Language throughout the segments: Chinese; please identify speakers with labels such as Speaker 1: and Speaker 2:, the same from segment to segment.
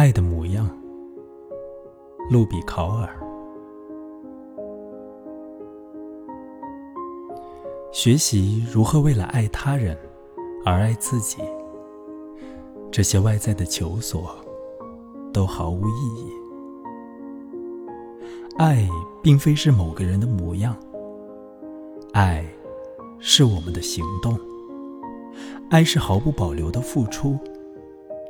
Speaker 1: 爱的模样，路比考尔。学习如何为了爱他人而爱自己，这些外在的求索都毫无意义。爱并非是某个人的模样，爱是我们的行动，爱是毫不保留的付出，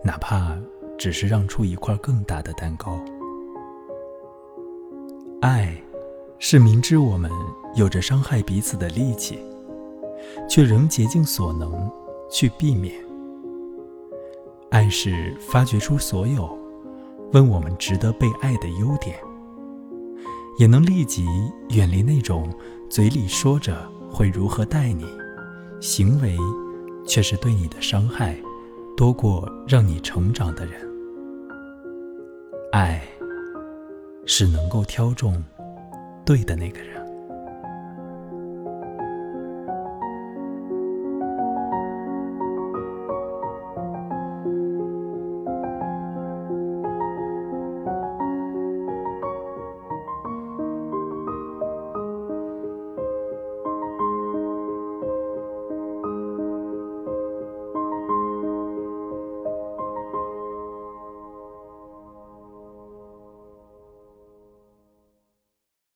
Speaker 1: 哪怕只是让出一块更大的蛋糕。爱是明知我们有着伤害彼此的力气。却仍竭尽所能去避免。爱是发掘出所有问我们值得被爱的优点，也能立即远离那种嘴里说着会如何待你，行为却是对你的伤害多过让你成长的人。爱是能够挑中对的那个人。